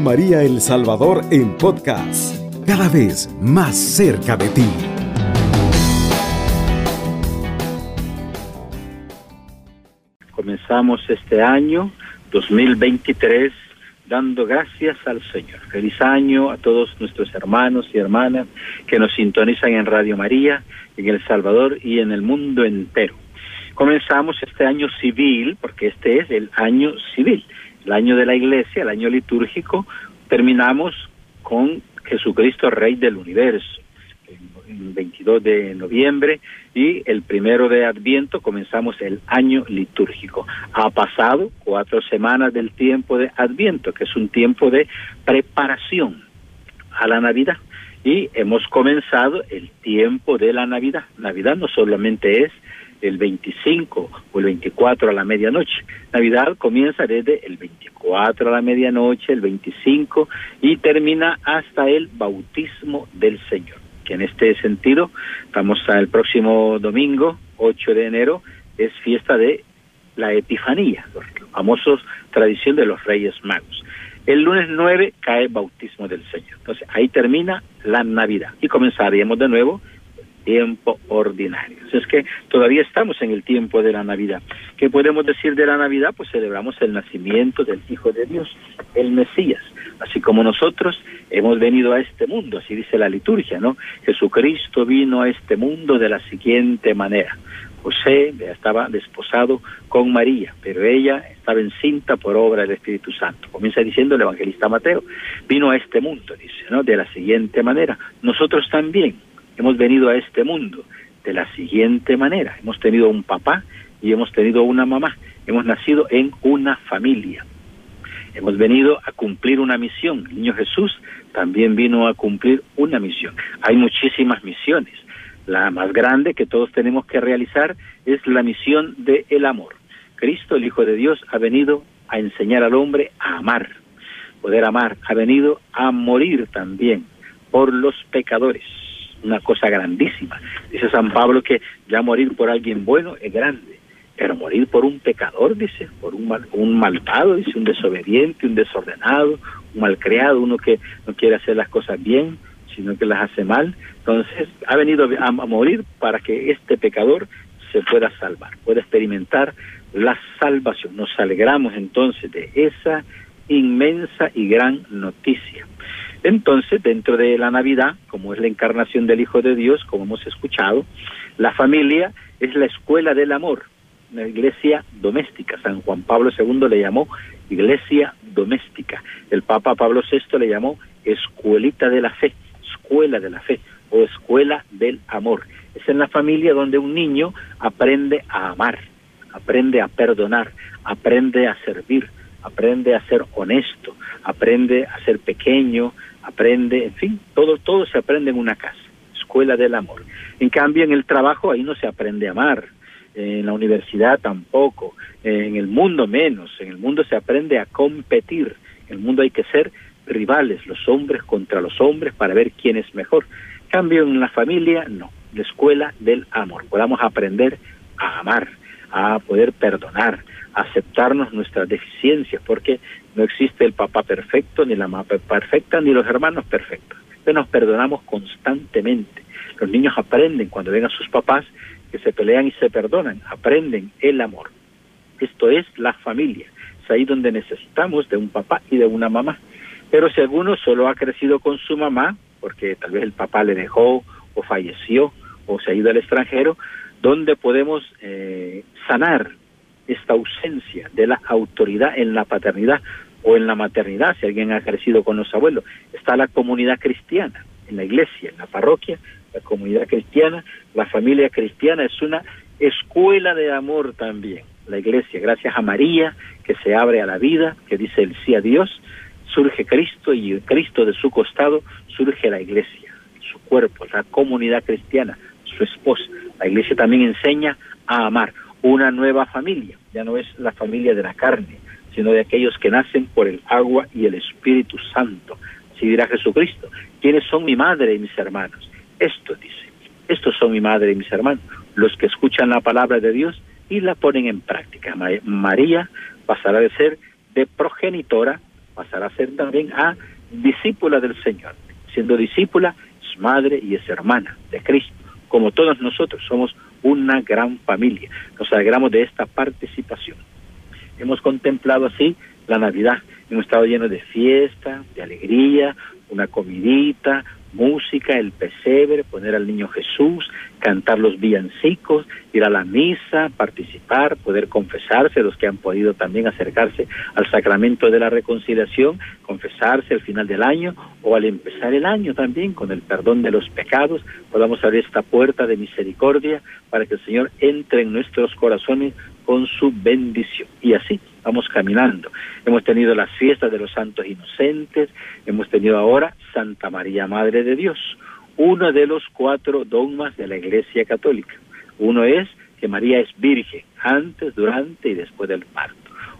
María El Salvador en podcast, cada vez más cerca de ti. Comenzamos este año 2023 dando gracias al Señor. Feliz año a todos nuestros hermanos y hermanas que nos sintonizan en Radio María, en El Salvador y en el mundo entero. Comenzamos este año civil, porque este es el año civil, el año de la iglesia, el año litúrgico. Terminamos con Jesucristo, Rey del Universo el 22 de noviembre y el primero de Adviento comenzamos el año litúrgico. Ha pasado cuatro semanas del tiempo de Adviento, que es un tiempo de preparación a la Navidad. Y hemos comenzado el tiempo de la Navidad. Navidad no solamente es el 25 o el 24 a la medianoche. Navidad comienza desde el 24 a la medianoche, el 25 y termina hasta el bautismo del Señor que en este sentido vamos al próximo domingo, 8 de enero, es fiesta de la Epifanía, los famosos tradición de los Reyes Magos. El lunes 9 cae el bautismo del Señor. Entonces ahí termina la Navidad y comenzaríamos de nuevo tiempo ordinario. es que todavía estamos en el tiempo de la Navidad. ¿Qué podemos decir de la Navidad? Pues celebramos el nacimiento del Hijo de Dios, el Mesías. Así como nosotros hemos venido a este mundo, así dice la liturgia, ¿no? Jesucristo vino a este mundo de la siguiente manera. José estaba desposado con María, pero ella estaba encinta por obra del Espíritu Santo. Comienza diciendo el evangelista Mateo, vino a este mundo, dice, ¿no? De la siguiente manera. Nosotros también hemos venido a este mundo de la siguiente manera. Hemos tenido un papá y hemos tenido una mamá. Hemos nacido en una familia. Hemos venido a cumplir una misión. El niño Jesús también vino a cumplir una misión. Hay muchísimas misiones. La más grande que todos tenemos que realizar es la misión del el amor. Cristo, el Hijo de Dios, ha venido a enseñar al hombre a amar, poder amar. Ha venido a morir también por los pecadores una cosa grandísima. Dice San Pablo que ya morir por alguien bueno es grande, pero morir por un pecador, dice, por un, mal, un malvado, dice, un desobediente, un desordenado, un malcriado, uno que no quiere hacer las cosas bien, sino que las hace mal. Entonces, ha venido a, a morir para que este pecador se pueda salvar, pueda experimentar la salvación. Nos alegramos entonces de esa inmensa y gran noticia. Entonces, dentro de la Navidad, como es la encarnación del Hijo de Dios, como hemos escuchado, la familia es la escuela del amor, una iglesia doméstica. San Juan Pablo II le llamó iglesia doméstica. El Papa Pablo VI le llamó escuelita de la fe, escuela de la fe o escuela del amor. Es en la familia donde un niño aprende a amar, aprende a perdonar, aprende a servir, aprende a ser honesto, aprende a ser pequeño, aprende, en fin, todo, todo se aprende en una casa, escuela del amor. En cambio, en el trabajo ahí no se aprende a amar, en la universidad tampoco, en el mundo menos, en el mundo se aprende a competir, en el mundo hay que ser rivales, los hombres contra los hombres para ver quién es mejor. En cambio, en la familia no, la escuela del amor, podamos aprender a amar, a poder perdonar, aceptarnos nuestras deficiencias, porque no existe el papá perfecto, ni la mamá perfecta, ni los hermanos perfectos. Nos perdonamos constantemente. Los niños aprenden cuando ven a sus papás que se pelean y se perdonan, aprenden el amor. Esto es la familia. Es ahí donde necesitamos de un papá y de una mamá. Pero si alguno solo ha crecido con su mamá, porque tal vez el papá le dejó o falleció o se ha ido al extranjero, ¿dónde podemos eh, sanar esta ausencia de la autoridad en la paternidad o en la maternidad, si alguien ha crecido con los abuelos. Está la comunidad cristiana, en la iglesia, en la parroquia, la comunidad cristiana, la familia cristiana es una escuela de amor también. La iglesia, gracias a María, que se abre a la vida, que dice el sí a Dios, surge Cristo y Cristo de su costado surge la iglesia, su cuerpo, la comunidad cristiana, su esposa. La iglesia también enseña a amar una nueva familia, ya no es la familia de la carne, sino de aquellos que nacen por el agua y el Espíritu Santo. Así dirá Jesucristo, ¿quiénes son mi madre y mis hermanos? Esto dice, estos son mi madre y mis hermanos, los que escuchan la palabra de Dios y la ponen en práctica. María pasará de ser de progenitora pasará a ser también a discípula del Señor. Siendo discípula, es madre y es hermana de Cristo. Como todos nosotros, somos una gran familia. Nos alegramos de esta participación. Hemos contemplado así la Navidad. Hemos estado llenos de fiesta, de alegría, una comidita, música, el pesebre, poner al niño Jesús, cantar los villancicos, ir a la misa, participar, poder confesarse, los que han podido también acercarse al sacramento de la reconciliación, confesarse al final del año o al empezar el año también con el perdón de los pecados, podamos abrir esta puerta de misericordia para que el Señor entre en nuestros corazones con su bendición. Y así vamos caminando. Hemos tenido las fiestas de los santos inocentes, hemos tenido ahora Santa María, Madre de Dios, uno de los cuatro dogmas de la Iglesia Católica. Uno es que María es virgen antes, durante y después del parto.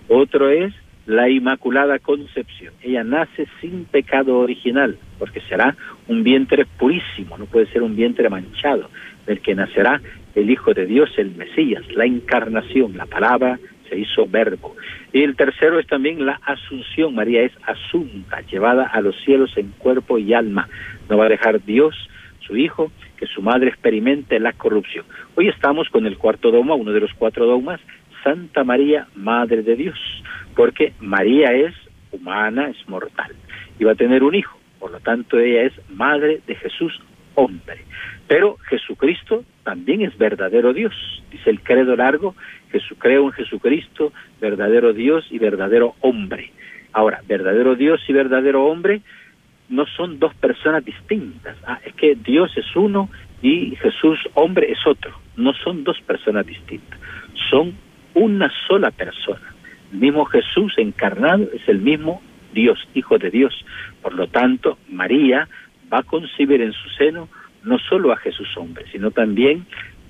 Otro es la Inmaculada Concepción. Ella nace sin pecado original, porque será un vientre purísimo, no puede ser un vientre manchado, del que nacerá el Hijo de Dios, el Mesías, la encarnación, la palabra se hizo verbo. Y el tercero es también la asunción. María es asunta, llevada a los cielos en cuerpo y alma. No va a dejar Dios, su Hijo, que su madre experimente la corrupción. Hoy estamos con el cuarto dogma, uno de los cuatro dogmas, Santa María, Madre de Dios, porque María es humana, es mortal, y va a tener un hijo, por lo tanto ella es Madre de Jesús, hombre. Pero Jesucristo también es verdadero Dios, dice el credo largo, Jesús, creo en Jesucristo, verdadero Dios y verdadero hombre. Ahora, verdadero Dios y verdadero hombre no son dos personas distintas. Ah, es que Dios es uno y Jesús hombre es otro. No son dos personas distintas. Son una sola persona. El mismo Jesús encarnado es el mismo Dios, Hijo de Dios. Por lo tanto, María va a concebir en su seno no solo a Jesús hombre, sino también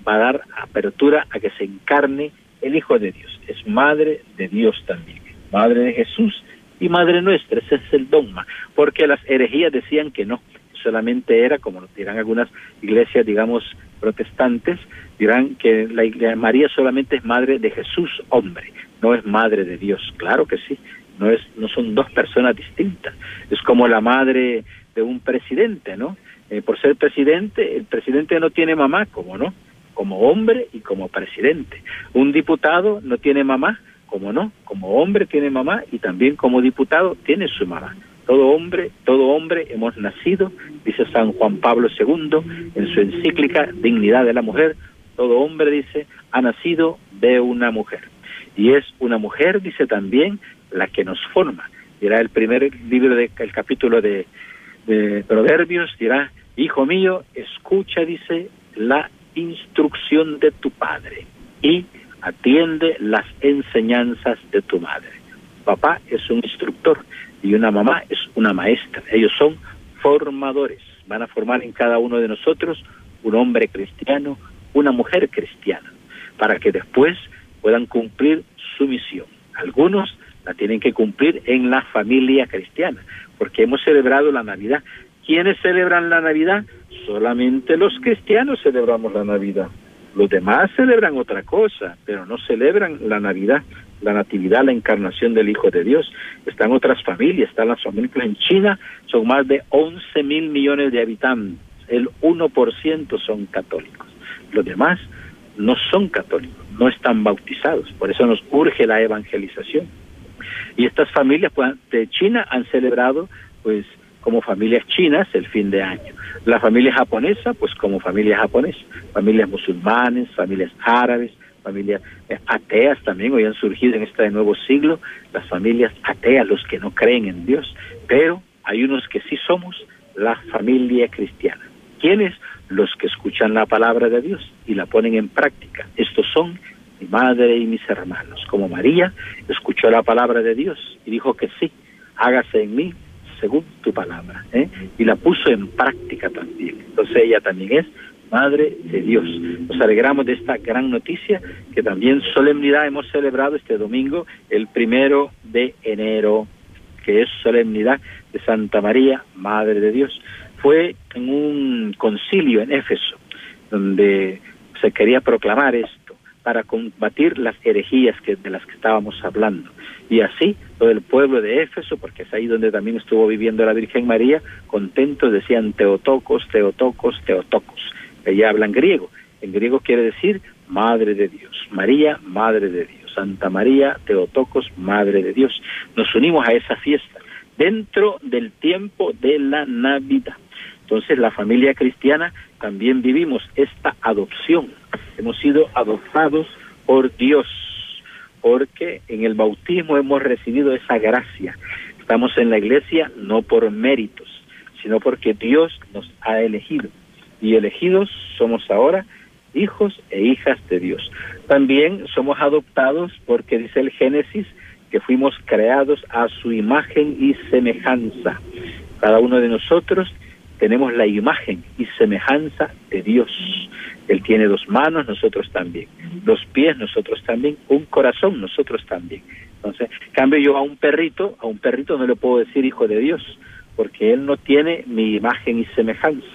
va a dar apertura a que se encarne el Hijo de Dios. Es madre de Dios también, madre de Jesús y madre nuestra. Ese es el dogma, porque las herejías decían que no, solamente era, como dirán algunas iglesias, digamos, protestantes, dirán que la iglesia María solamente es madre de Jesús hombre, no es madre de Dios. Claro que sí, no es no son dos personas distintas. Es como la madre de un presidente, ¿no? Eh, por ser presidente, el presidente no tiene mamá, como no, como hombre y como presidente. Un diputado no tiene mamá, como no, como hombre tiene mamá y también como diputado tiene su mamá. Todo hombre, todo hombre hemos nacido, dice San Juan Pablo II en su encíclica Dignidad de la Mujer, todo hombre dice ha nacido de una mujer. Y es una mujer, dice también, la que nos forma. Dirá el primer libro del capítulo de Proverbios dirá, hijo mío, escucha, dice, la instrucción de tu padre y atiende las enseñanzas de tu madre. Papá es un instructor y una mamá es una maestra. Ellos son formadores. Van a formar en cada uno de nosotros un hombre cristiano, una mujer cristiana, para que después puedan cumplir su misión. Algunos la tienen que cumplir en la familia cristiana, porque hemos celebrado la Navidad. ¿Quiénes celebran la Navidad? Solamente los cristianos celebramos la Navidad. Los demás celebran otra cosa, pero no celebran la Navidad, la Natividad, la encarnación del Hijo de Dios. Están otras familias, están las familias en China, son más de 11 mil millones de habitantes. El 1% son católicos. Los demás no son católicos, no están bautizados. Por eso nos urge la evangelización. Y estas familias pues, de China han celebrado, pues, como familias chinas el fin de año. La familia japonesa, pues como familia japonesa, familias musulmanes, familias árabes, familias ateas también hoy han surgido en este nuevo siglo, las familias ateas, los que no creen en Dios, pero hay unos que sí somos la familia cristiana. ¿Quiénes? Los que escuchan la palabra de Dios y la ponen en práctica. Estos son mi madre y mis hermanos. Como María escuchó la palabra de Dios y dijo que sí, hágase en mí según tu palabra. ¿eh? Y la puso en práctica también. Entonces ella también es Madre de Dios. Nos alegramos de esta gran noticia que también solemnidad hemos celebrado este domingo, el primero de enero, que es solemnidad de Santa María, Madre de Dios. Fue en un concilio en Éfeso, donde se quería proclamar esto para combatir las herejías que, de las que estábamos hablando. Y así todo el pueblo de Éfeso, porque es ahí donde también estuvo viviendo la Virgen María, contentos decían Teotocos, Teotocos, Teotocos. Ella hablan griego. En griego quiere decir Madre de Dios. María, Madre de Dios. Santa María, Teotocos, Madre de Dios. Nos unimos a esa fiesta dentro del tiempo de la Navidad. Entonces la familia cristiana también vivimos esta adopción. Hemos sido adoptados por Dios, porque en el bautismo hemos recibido esa gracia. Estamos en la iglesia no por méritos, sino porque Dios nos ha elegido. Y elegidos somos ahora hijos e hijas de Dios. También somos adoptados porque dice el Génesis que fuimos creados a su imagen y semejanza. Cada uno de nosotros tenemos la imagen y semejanza de Dios. Él tiene dos manos, nosotros también. Dos pies, nosotros también. Un corazón, nosotros también. Entonces, cambio yo a un perrito, a un perrito no le puedo decir hijo de Dios, porque él no tiene mi imagen y semejanza.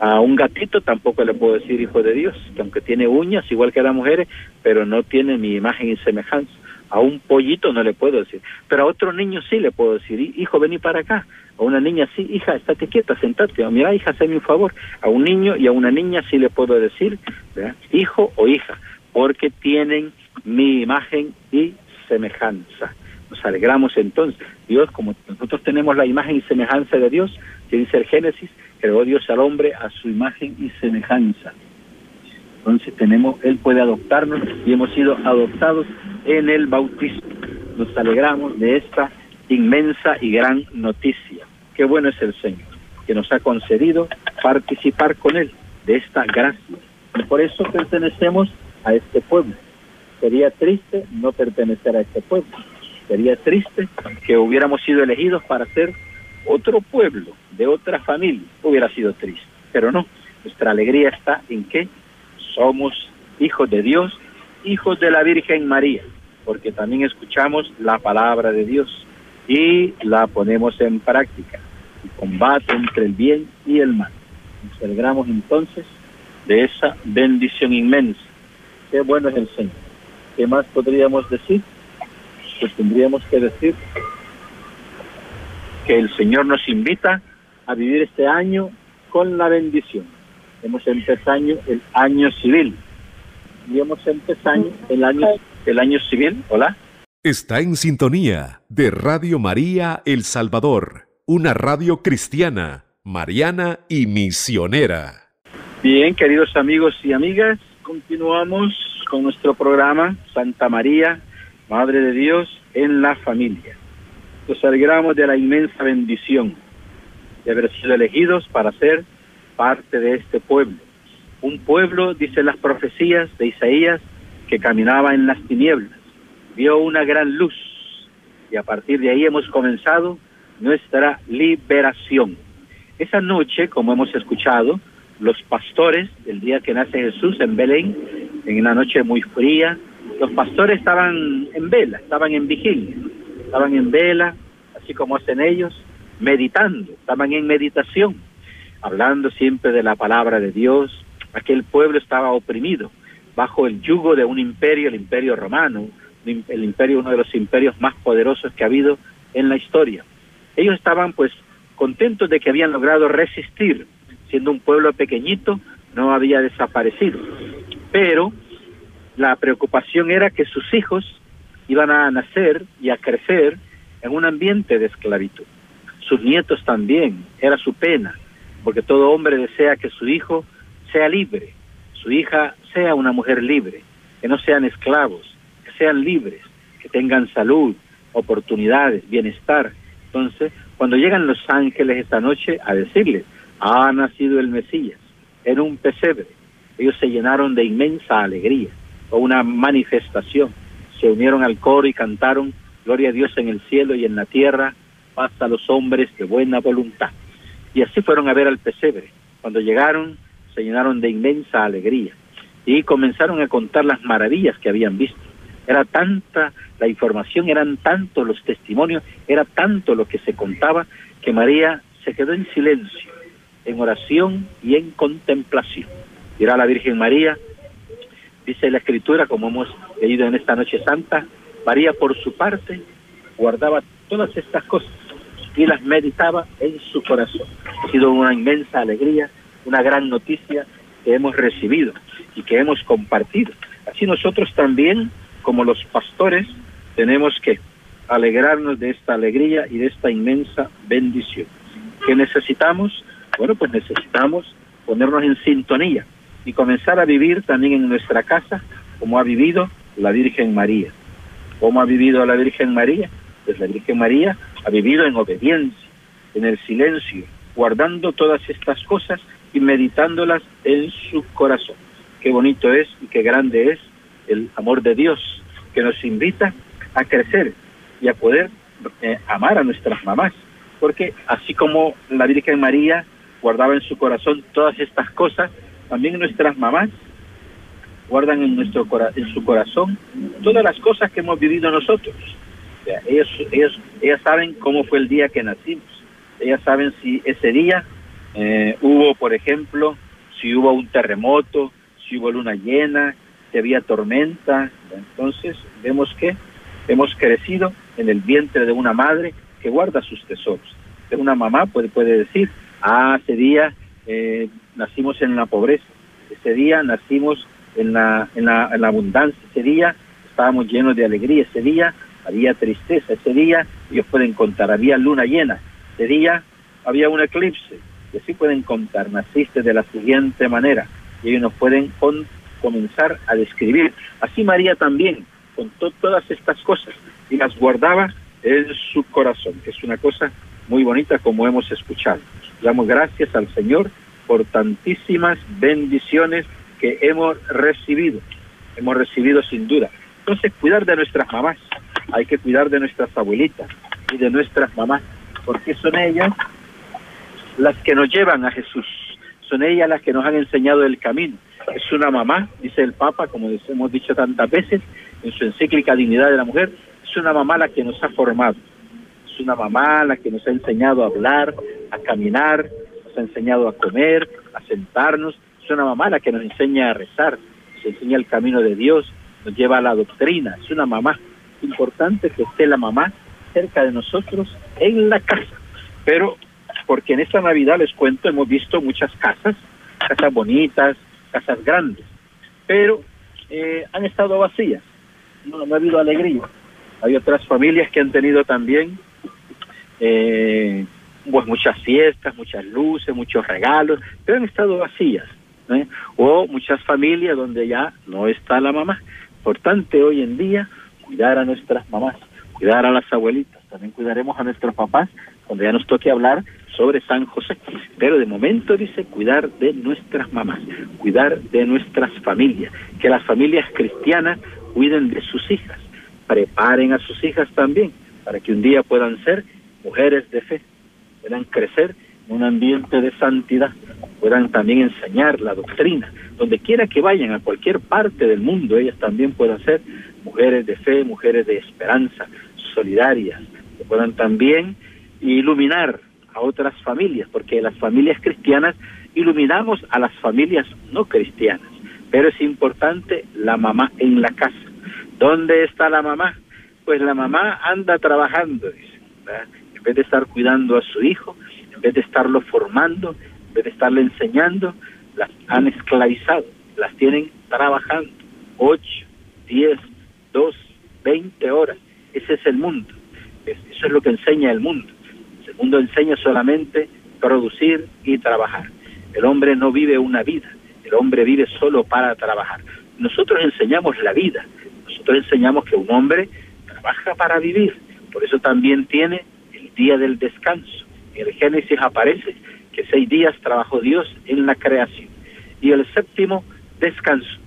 A un gatito tampoco le puedo decir hijo de Dios, que aunque tiene uñas, igual que las mujeres, pero no tiene mi imagen y semejanza. A un pollito no le puedo decir, pero a otro niño sí le puedo decir, hijo, vení para acá. A una niña sí, hija, estate quieta, sentate. A mira, hija, hazme un favor. A un niño y a una niña sí le puedo decir, hijo o hija, porque tienen mi imagen y semejanza. Nos alegramos entonces. Dios, como nosotros tenemos la imagen y semejanza de Dios, que dice el Génesis, creó Dios al hombre a su imagen y semejanza. Entonces tenemos, Él puede adoptarnos y hemos sido adoptados en el bautismo. Nos alegramos de esta inmensa y gran noticia. Qué bueno es el Señor, que nos ha concedido participar con Él de esta gracia. Por eso pertenecemos a este pueblo. Sería triste no pertenecer a este pueblo. Sería triste que hubiéramos sido elegidos para ser otro pueblo, de otra familia. Hubiera sido triste. Pero no, nuestra alegría está en que somos hijos de Dios, hijos de la Virgen María, porque también escuchamos la palabra de Dios y la ponemos en práctica. El combate entre el bien y el mal. Nos alegramos entonces de esa bendición inmensa. Qué bueno es el Señor. ¿Qué más podríamos decir? Pues tendríamos que decir que el Señor nos invita a vivir este año con la bendición. Hemos empezado el año civil y hemos empezado el año, el año civil. Hola. Está en sintonía de Radio María El Salvador, una radio cristiana, mariana y misionera. Bien, queridos amigos y amigas, continuamos con nuestro programa Santa María, Madre de Dios en la familia. Nos alegramos de la inmensa bendición de haber sido elegidos para ser parte de este pueblo. Un pueblo, dicen las profecías de Isaías, que caminaba en las tinieblas vio una gran luz y a partir de ahí hemos comenzado nuestra liberación. Esa noche, como hemos escuchado, los pastores, el día que nace Jesús en Belén, en una noche muy fría, los pastores estaban en vela, estaban en vigilia, estaban en vela, así como hacen ellos, meditando, estaban en meditación, hablando siempre de la palabra de Dios. Aquel pueblo estaba oprimido bajo el yugo de un imperio, el imperio romano, el imperio, uno de los imperios más poderosos que ha habido en la historia. Ellos estaban pues contentos de que habían logrado resistir, siendo un pueblo pequeñito, no había desaparecido. Pero la preocupación era que sus hijos iban a nacer y a crecer en un ambiente de esclavitud. Sus nietos también, era su pena, porque todo hombre desea que su hijo sea libre, su hija sea una mujer libre, que no sean esclavos, sean libres, que tengan salud, oportunidades, bienestar. Entonces, cuando llegan los ángeles esta noche a decirles, ha nacido el Mesías en un pesebre, ellos se llenaron de inmensa alegría, o una manifestación, se unieron al coro y cantaron, Gloria a Dios en el cielo y en la tierra, paz a los hombres de buena voluntad. Y así fueron a ver al pesebre. Cuando llegaron, se llenaron de inmensa alegría y comenzaron a contar las maravillas que habían visto. Era tanta la información, eran tantos los testimonios, era tanto lo que se contaba que María se quedó en silencio, en oración y en contemplación. Dirá la Virgen María, Dice la escritura, como hemos leído en esta noche santa, María por su parte guardaba todas estas cosas y las meditaba en su corazón. Ha sido una inmensa alegría, una gran noticia que hemos recibido y que hemos compartido. Así nosotros también, como los pastores, tenemos que alegrarnos de esta alegría y de esta inmensa bendición. ¿Qué necesitamos? Bueno, pues necesitamos ponernos en sintonía y comenzar a vivir también en nuestra casa como ha vivido la Virgen María. ¿Cómo ha vivido la Virgen María? Pues la Virgen María ha vivido en obediencia, en el silencio, guardando todas estas cosas y meditándolas en su corazón. Qué bonito es y qué grande es el amor de Dios que nos invita a crecer y a poder eh, amar a nuestras mamás. Porque así como la Virgen María guardaba en su corazón todas estas cosas, también nuestras mamás guardan en, nuestro, en su corazón todas las cosas que hemos vivido nosotros. ellos, ellos, ellas saben cómo fue el día que nacimos. Ellas saben si ese día eh, hubo, por ejemplo, si hubo un terremoto, si hubo luna llena, había tormenta. Entonces vemos que hemos crecido en el vientre de una madre que guarda sus tesoros. De una mamá puede, puede decir, ah, ese día eh, nacimos en la pobreza, ese día nacimos en la, en, la, en la abundancia, ese día estábamos llenos de alegría, ese día había tristeza, ese día ellos pueden contar, había luna llena, ese día había un eclipse, y así pueden contar, naciste de la siguiente manera, y ellos nos pueden comenzar a describir. Así María también contó todas estas cosas y las guardaba en su corazón, que es una cosa muy bonita como hemos escuchado. Damos gracias al Señor por tantísimas bendiciones que hemos recibido. Hemos recibido sin duda. Entonces, cuidar de nuestras mamás. Hay que cuidar de nuestras abuelitas y de nuestras mamás, porque son ellas las que nos llevan a Jesús. Son ellas las que nos han enseñado el camino. Es una mamá, dice el Papa, como hemos dicho tantas veces en su encíclica Dignidad de la Mujer, es una mamá la que nos ha formado. Es una mamá la que nos ha enseñado a hablar, a caminar, nos ha enseñado a comer, a sentarnos. Es una mamá la que nos enseña a rezar, nos enseña el camino de Dios, nos lleva a la doctrina. Es una mamá. importante que esté la mamá cerca de nosotros en la casa. Pero porque en esta Navidad, les cuento, hemos visto muchas casas, casas bonitas, casas grandes, pero eh, han estado vacías, no, no ha habido alegría. Hay otras familias que han tenido también eh, pues muchas fiestas, muchas luces, muchos regalos, pero han estado vacías. ¿eh? O muchas familias donde ya no está la mamá. Importante hoy en día cuidar a nuestras mamás, cuidar a las abuelitas, también cuidaremos a nuestros papás cuando ya nos toque hablar sobre San José. Pero de momento dice cuidar de nuestras mamás, cuidar de nuestras familias, que las familias cristianas cuiden de sus hijas, preparen a sus hijas también para que un día puedan ser mujeres de fe, puedan crecer en un ambiente de santidad, puedan también enseñar la doctrina, donde quiera que vayan a cualquier parte del mundo, ellas también puedan ser mujeres de fe, mujeres de esperanza, solidarias, que puedan también iluminar a otras familias, porque las familias cristianas iluminamos a las familias no cristianas. Pero es importante la mamá en la casa. ¿Dónde está la mamá? Pues la mamá anda trabajando, dice, en vez de estar cuidando a su hijo, en vez de estarlo formando, en vez de estarle enseñando, las han esclavizado, las tienen trabajando 8, 10, 12, 20 horas. Ese es el mundo. Eso es lo que enseña el mundo mundo enseña solamente producir y trabajar. El hombre no vive una vida, el hombre vive solo para trabajar. Nosotros enseñamos la vida, nosotros enseñamos que un hombre trabaja para vivir, por eso también tiene el día del descanso. En el Génesis aparece que seis días trabajó Dios en la creación y el séptimo descanso.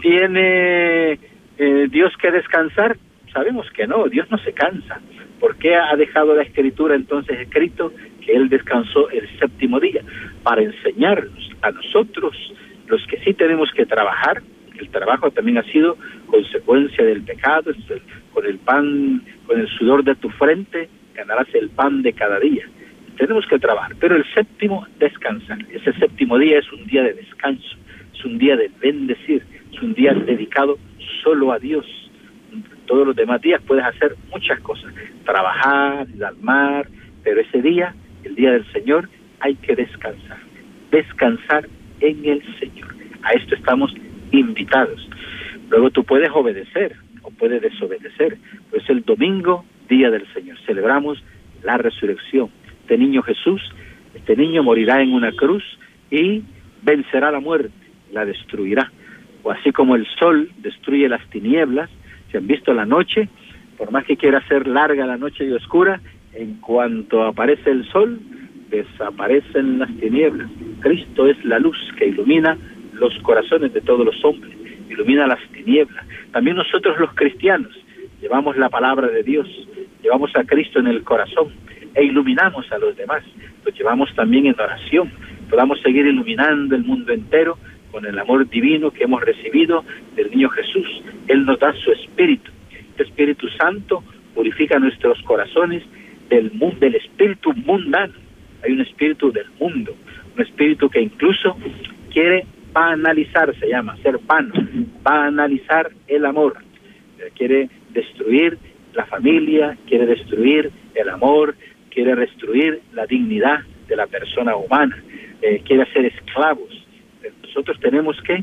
¿Tiene eh, Dios que descansar? Sabemos que no, Dios no se cansa. ¿Por qué ha dejado la escritura entonces escrito que Él descansó el séptimo día? Para enseñarnos a nosotros, los que sí tenemos que trabajar, el trabajo también ha sido consecuencia del pecado, con el pan, con el sudor de tu frente, ganarás el pan de cada día. Tenemos que trabajar, pero el séptimo descansar. Ese séptimo día es un día de descanso, es es un día de bendecir, es un día dedicado solo a Dios. Todos los demás días puedes hacer muchas cosas, trabajar, ir al mar, pero ese día, el día del Señor, hay que descansar, descansar en el Señor. A esto estamos invitados. Luego tú puedes obedecer o puedes desobedecer, pues el domingo, día del Señor, celebramos la resurrección. Este niño Jesús, este niño morirá en una cruz y vencerá la muerte, la destruirá. O así como el sol destruye las tinieblas, si han visto la noche, por más que quiera ser larga la noche y oscura, en cuanto aparece el sol, desaparecen las tinieblas. Cristo es la luz que ilumina los corazones de todos los hombres, ilumina las tinieblas. También nosotros los cristianos llevamos la palabra de Dios, llevamos a Cristo en el corazón e iluminamos a los demás. Lo llevamos también en oración, podamos seguir iluminando el mundo entero con el amor divino que hemos recibido del niño Jesús. Él nos da su espíritu. El Espíritu Santo purifica nuestros corazones del, mundo, del espíritu mundano. Hay un espíritu del mundo, un espíritu que incluso quiere banalizar, se llama, ser vano, banalizar el amor. Quiere destruir la familia, quiere destruir el amor, quiere destruir la dignidad de la persona humana, eh, quiere hacer esclavos. Nosotros tenemos que,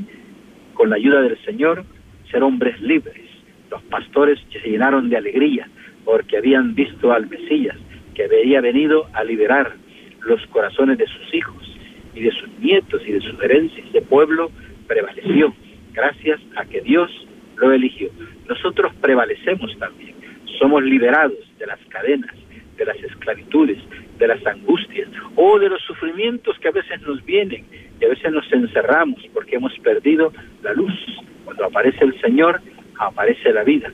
con la ayuda del Señor, ser hombres libres. Los pastores se llenaron de alegría porque habían visto al Mesías, que había venido a liberar los corazones de sus hijos y de sus nietos y de su herencia. Ese pueblo prevaleció gracias a que Dios lo eligió. Nosotros prevalecemos también. Somos liberados de las cadenas, de las esclavitudes, de las angustias o de los sufrimientos que a veces nos vienen y a veces nos encerramos porque hemos perdido la luz. Cuando aparece el Señor, aparece la vida.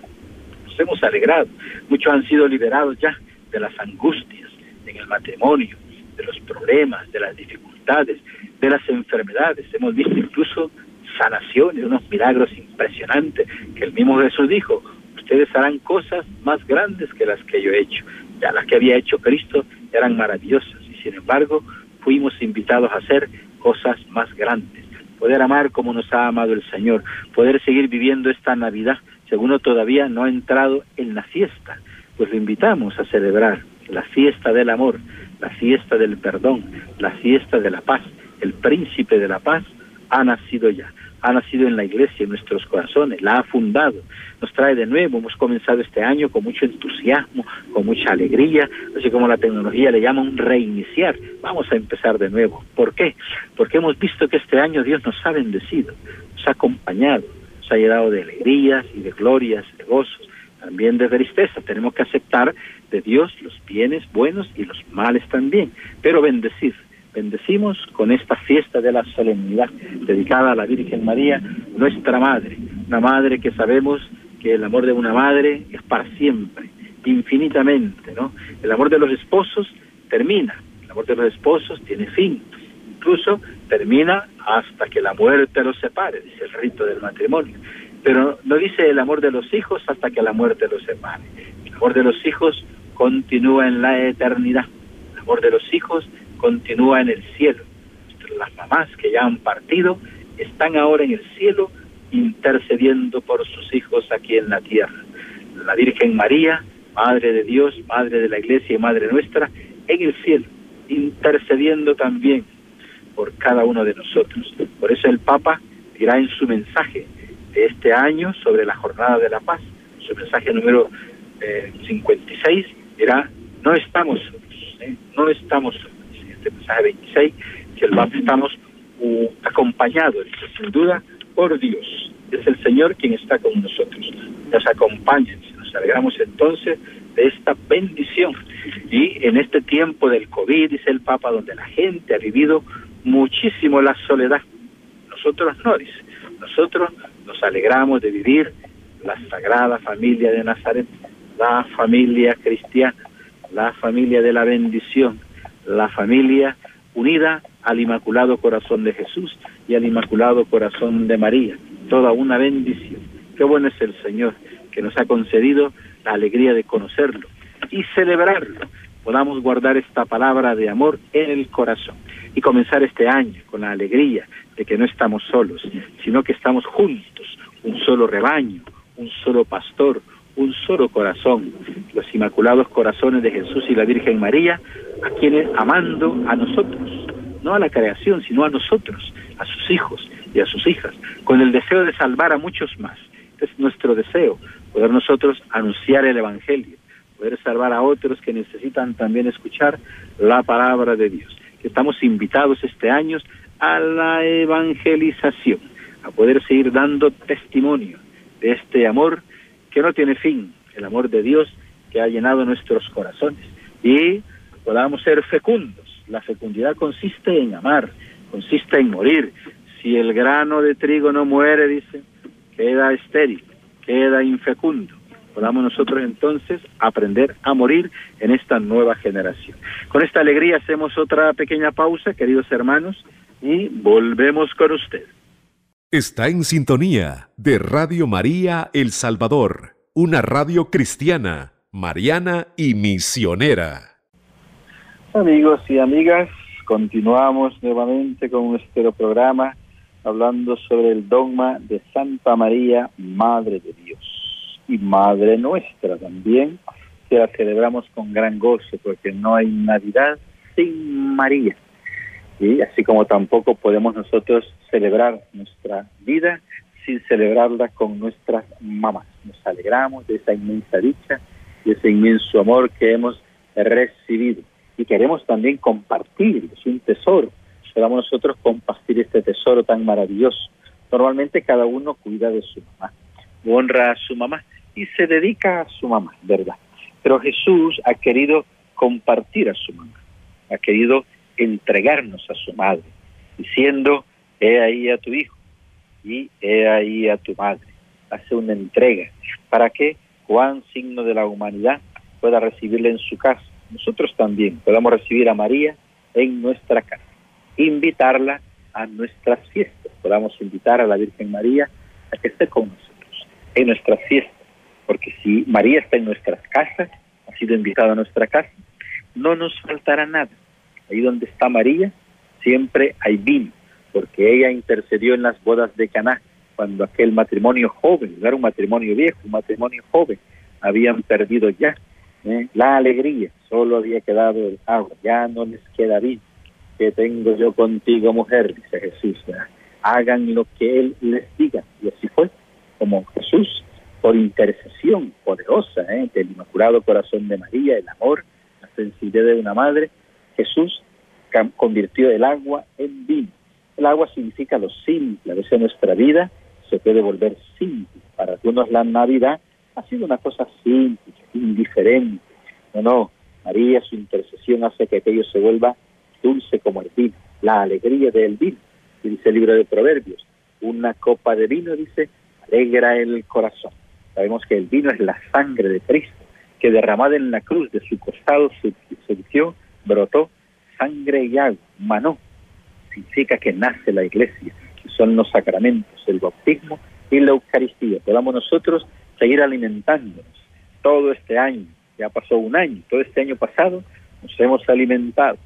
Nos hemos alegrado. Muchos han sido liberados ya de las angustias en el matrimonio, de los problemas, de las dificultades, de las enfermedades. Hemos visto incluso sanaciones, unos milagros impresionantes que el mismo Jesús dijo, ustedes harán cosas más grandes que las que yo he hecho. Ya las que había hecho Cristo eran maravillosas y sin embargo fuimos invitados a hacer cosas más grandes. Poder amar como nos ha amado el Señor, poder seguir viviendo esta Navidad, según todavía no ha entrado en la fiesta, pues lo invitamos a celebrar la fiesta del amor, la fiesta del perdón, la fiesta de la paz. El príncipe de la paz ha nacido ya ha nacido en la iglesia, en nuestros corazones, la ha fundado, nos trae de nuevo, hemos comenzado este año con mucho entusiasmo, con mucha alegría, así como la tecnología le llama un reiniciar, vamos a empezar de nuevo. ¿Por qué? Porque hemos visto que este año Dios nos ha bendecido, nos ha acompañado, nos ha llenado de alegrías y de glorias, de gozos, también de tristeza. Tenemos que aceptar de Dios los bienes buenos y los males también, pero bendecir bendecimos con esta fiesta de la solemnidad dedicada a la Virgen María, nuestra Madre, una Madre que sabemos que el amor de una madre es para siempre, infinitamente, ¿no? El amor de los esposos termina, el amor de los esposos tiene fin, incluso termina hasta que la muerte los separe, dice el rito del matrimonio, pero no dice el amor de los hijos hasta que la muerte los separe, el amor de los hijos continúa en la eternidad, el amor de los hijos continúa en el cielo. Las mamás que ya han partido están ahora en el cielo intercediendo por sus hijos aquí en la tierra. La Virgen María, Madre de Dios, Madre de la Iglesia y Madre nuestra, en el cielo, intercediendo también por cada uno de nosotros. Por eso el Papa dirá en su mensaje de este año sobre la Jornada de la Paz, su mensaje número 56, eh, dirá, no estamos solos, ¿eh? no estamos solos este mensaje 26, que el Papa estamos uh, acompañados, sin duda, por Dios. Es el Señor quien está con nosotros. Nos acompaña. Nos alegramos entonces de esta bendición. Y en este tiempo del COVID, dice el Papa, donde la gente ha vivido muchísimo la soledad. Nosotros no, dice. Nosotros nos alegramos de vivir la sagrada familia de Nazaret, la familia cristiana, la familia de la bendición, la familia unida al Inmaculado Corazón de Jesús y al Inmaculado Corazón de María. Toda una bendición. Qué bueno es el Señor que nos ha concedido la alegría de conocerlo y celebrarlo. Podamos guardar esta palabra de amor en el corazón. y comenzar este año con la alegría de que no estamos solos, sino que estamos juntos, un solo rebaño, un solo pastor, un solo corazón, los inmaculados corazones de Jesús y la Virgen María, a quienes amando a nosotros, no a la creación, sino a nosotros, a sus hijos y a sus hijas, con el deseo de salvar a muchos más. Es nuestro deseo, poder nosotros anunciar el Evangelio, poder salvar a otros que necesitan también escuchar la palabra de Dios. Estamos invitados este año a la evangelización, a poder seguir dando testimonio de este amor que no tiene fin, el amor de Dios que ha llenado nuestros corazones y podamos ser fecundos. La fecundidad consiste en amar, consiste en morir. Si el grano de trigo no muere, dice, queda estéril, queda infecundo. Podamos nosotros entonces aprender a morir en esta nueva generación. Con esta alegría hacemos otra pequeña pausa, queridos hermanos, y volvemos con usted. Está en sintonía de Radio María El Salvador, una radio cristiana, mariana y misionera. Amigos y amigas, continuamos nuevamente con nuestro programa hablando sobre el dogma de Santa María, Madre de Dios y Madre nuestra también, que la celebramos con gran gozo porque no hay Navidad sin María y así como tampoco podemos nosotros celebrar nuestra vida sin celebrarla con nuestras mamás. Nos alegramos de esa inmensa dicha, de ese inmenso amor que hemos recibido y queremos también compartir, es un tesoro. Podamos nosotros compartir este tesoro tan maravilloso. Normalmente cada uno cuida de su mamá, honra a su mamá y se dedica a su mamá, ¿verdad? Pero Jesús ha querido compartir a su mamá, ha querido entregarnos a su madre, diciendo, he ahí a tu hijo y he ahí a tu madre. Hace una entrega para que Juan, signo de la humanidad, pueda recibirle en su casa. Nosotros también. Podamos recibir a María en nuestra casa, invitarla a nuestras fiestas, podamos invitar a la Virgen María a que esté con nosotros en nuestras fiestas, porque si María está en nuestras casas, ha sido invitada a nuestra casa, no nos faltará nada. Ahí donde está María, siempre hay vino, porque ella intercedió en las bodas de Caná, cuando aquel matrimonio joven, era un matrimonio viejo, un matrimonio joven, habían perdido ya ¿eh? la alegría, solo había quedado el agua, ya no les queda vino. Que tengo yo contigo, mujer, dice Jesús, hagan lo que Él les diga. Y así fue, como Jesús, por intercesión poderosa ¿eh? del Inmaculado Corazón de María, el amor, la sensibilidad de una madre, Jesús convirtió el agua en vino. El agua significa lo simple. A veces nuestra vida se puede volver simple. Para algunos la Navidad ha sido una cosa simple, indiferente. No, no. María, su intercesión hace que aquello se vuelva dulce como el vino, la alegría del vino. Y dice el libro de Proverbios, una copa de vino, dice, alegra el corazón. Sabemos que el vino es la sangre de Cristo, que derramada en la cruz de su costado se brotó sangre y agua, manó, significa que nace la iglesia, que son los sacramentos, el bautismo y la Eucaristía. Podamos nosotros seguir alimentándonos todo este año, ya pasó un año, todo este año pasado nos hemos alimentado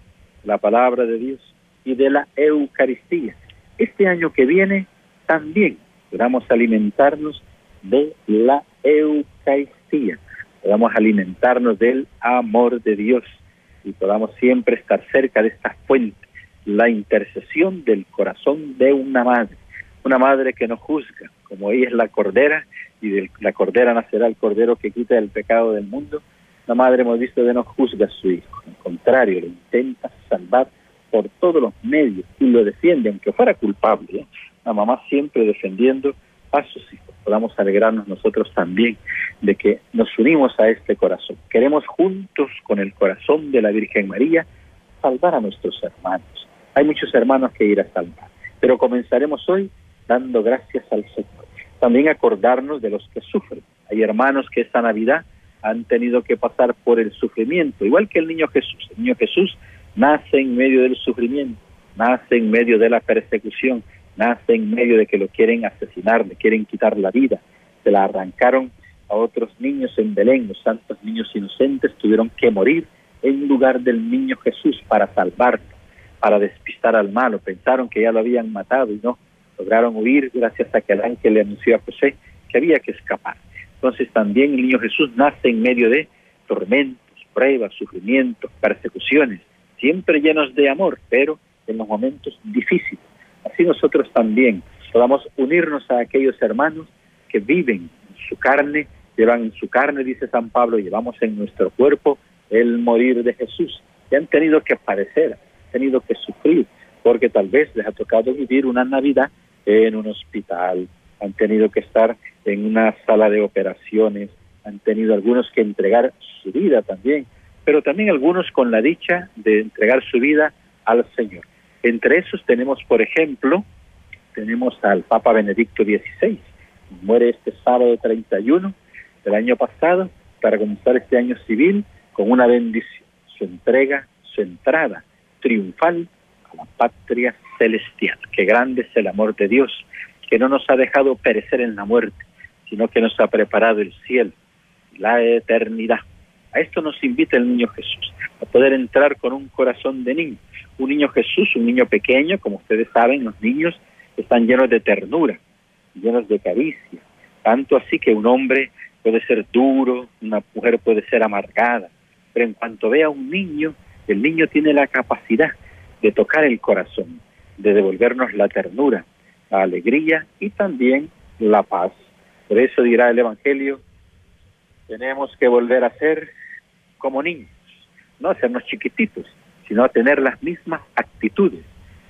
la palabra de Dios y de la Eucaristía. Este año que viene también podamos alimentarnos de la Eucaristía, podamos alimentarnos del amor de Dios y podamos siempre estar cerca de esta fuente, la intercesión del corazón de una madre, una madre que no juzga, como ella es la cordera, y de la cordera nacerá el cordero que quita el pecado del mundo, la madre hemos que no juzga a su hijo, al contrario, lo intenta salvar por todos los medios y lo defiende, aunque fuera culpable, ¿eh? la mamá siempre defendiendo a sus hijos. Podamos alegrarnos nosotros también de que nos unimos a este corazón. Queremos juntos con el corazón de la Virgen María salvar a nuestros hermanos. Hay muchos hermanos que ir a salvar, pero comenzaremos hoy dando gracias al Señor. También acordarnos de los que sufren. Hay hermanos que esta Navidad han tenido que pasar por el sufrimiento, igual que el niño Jesús. El niño Jesús nace en medio del sufrimiento, nace en medio de la persecución, nace en medio de que lo quieren asesinar, le quieren quitar la vida. Se la arrancaron a otros niños en Belén, los santos niños inocentes tuvieron que morir en lugar del niño Jesús para salvarlo. para despistar al malo. Pensaron que ya lo habían matado y no, lograron huir gracias a que el ángel le anunció a José que había que escapar. Entonces también el niño Jesús nace en medio de tormentos, pruebas, sufrimientos, persecuciones, siempre llenos de amor, pero en los momentos difíciles. Así nosotros también podamos unirnos a aquellos hermanos que viven en su carne, llevan en su carne, dice San Pablo, llevamos en nuestro cuerpo el morir de Jesús, que han tenido que padecer, han tenido que sufrir, porque tal vez les ha tocado vivir una Navidad en un hospital, han tenido que estar en una sala de operaciones, han tenido algunos que entregar su vida también, pero también algunos con la dicha de entregar su vida al Señor. Entre esos tenemos, por ejemplo, tenemos al Papa Benedicto XVI, muere este sábado 31 del año pasado para comenzar este año civil con una bendición, su entrega, su entrada triunfal la patria celestial. Qué grande es el amor de Dios, que no nos ha dejado perecer en la muerte, sino que nos ha preparado el cielo, la eternidad. A esto nos invita el niño Jesús, a poder entrar con un corazón de niño. Un niño Jesús, un niño pequeño, como ustedes saben, los niños están llenos de ternura, llenos de caricia. Tanto así que un hombre puede ser duro, una mujer puede ser amargada, pero en cuanto ve a un niño, el niño tiene la capacidad de tocar el corazón, de devolvernos la ternura, la alegría y también la paz. Por eso dirá el Evangelio, tenemos que volver a ser como niños, no hacernos chiquititos, sino a tener las mismas actitudes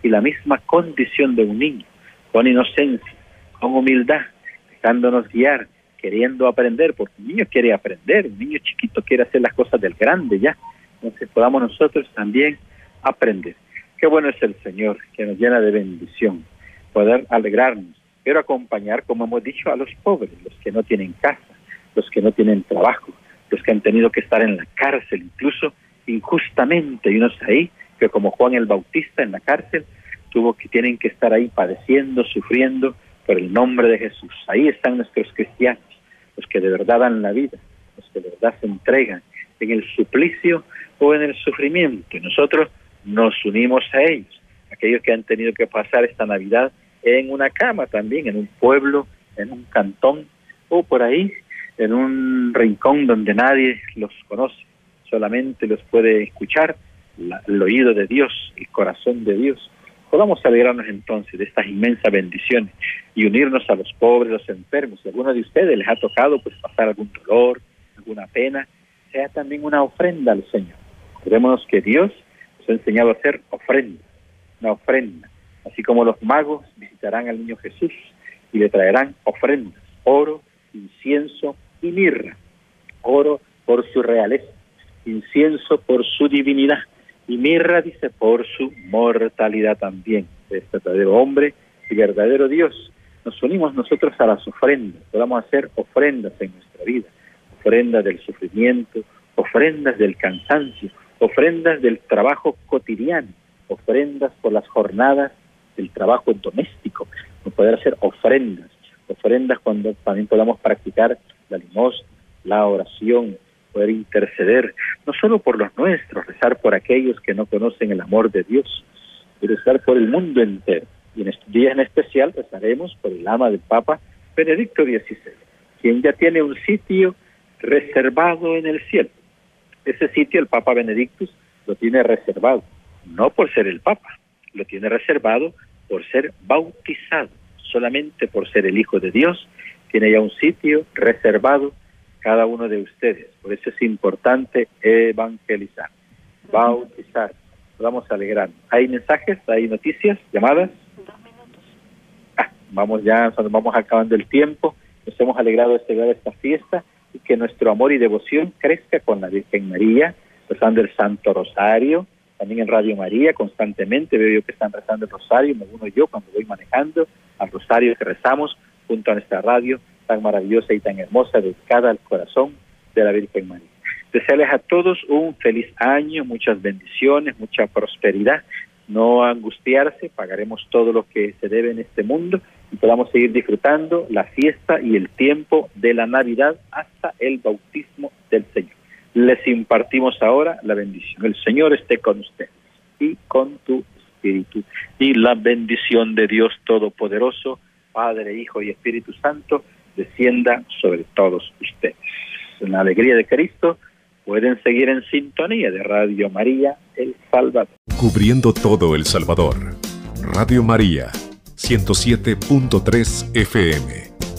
y la misma condición de un niño, con inocencia, con humildad, dejándonos guiar, queriendo aprender, porque un niño quiere aprender, un niño chiquito quiere hacer las cosas del grande ya. Entonces podamos nosotros también aprender. Qué bueno es el Señor, que nos llena de bendición, poder alegrarnos, pero acompañar, como hemos dicho, a los pobres, los que no tienen casa, los que no tienen trabajo, los que han tenido que estar en la cárcel, incluso injustamente, y unos ahí que como Juan el Bautista en la cárcel, tuvo que tienen que estar ahí padeciendo, sufriendo por el nombre de Jesús. Ahí están nuestros cristianos, los que de verdad dan la vida, los que de verdad se entregan en el suplicio o en el sufrimiento. Y nosotros nos unimos a ellos, aquellos que han tenido que pasar esta Navidad en una cama también, en un pueblo, en un cantón o por ahí, en un rincón donde nadie los conoce, solamente los puede escuchar el oído de Dios, el corazón de Dios. Podamos alegrarnos entonces de estas inmensas bendiciones y unirnos a los pobres, los enfermos. Si alguno de ustedes les ha tocado pues pasar algún dolor, alguna pena, sea también una ofrenda al Señor. Creemos que Dios nos ha enseñado a hacer ofrenda, una ofrenda. Así como los magos visitarán al niño Jesús y le traerán ofrendas, oro, incienso y mirra. Oro por su realeza, incienso por su divinidad y mirra, dice, por su mortalidad también. Es verdadero hombre y verdadero Dios. Nos unimos nosotros a las ofrendas, podamos hacer ofrendas en nuestra vida, ofrendas del sufrimiento, ofrendas del cansancio, ofrendas del trabajo cotidiano, ofrendas por las jornadas del trabajo doméstico, poder hacer ofrendas, ofrendas cuando también podamos practicar la limosna, la oración, poder interceder, no solo por los nuestros, rezar por aquellos que no conocen el amor de Dios, y rezar por el mundo entero. Y en este día en especial rezaremos por el ama del Papa Benedicto XVI, quien ya tiene un sitio reservado en el cielo. Ese sitio el Papa Benedictus lo tiene reservado, no por ser el Papa, lo tiene reservado por ser bautizado, solamente por ser el Hijo de Dios, tiene ya un sitio reservado cada uno de ustedes. Por eso es importante evangelizar, bautizar. Vamos a alegrar. ¿Hay mensajes? ¿Hay noticias? ¿Llamadas? Ah, vamos ya, vamos acabando el tiempo. Nos hemos alegrado de celebrar esta fiesta y que nuestro amor y devoción crezca con la Virgen María, rezando el Santo Rosario, también en Radio María constantemente veo yo que están rezando el Rosario, me uno yo cuando voy manejando al Rosario que rezamos junto a nuestra radio tan maravillosa y tan hermosa dedicada al corazón de la Virgen María. Desearles a todos un feliz año, muchas bendiciones, mucha prosperidad, no angustiarse, pagaremos todo lo que se debe en este mundo y podamos seguir disfrutando la fiesta y el tiempo de la Navidad hasta el bautismo del Señor. Les impartimos ahora la bendición. El Señor esté con ustedes y con tu Espíritu. Y la bendición de Dios Todopoderoso, Padre, Hijo y Espíritu Santo, descienda sobre todos ustedes. En la alegría de Cristo, pueden seguir en sintonía de Radio María El Salvador. Cubriendo todo El Salvador. Radio María, 107.3 FM.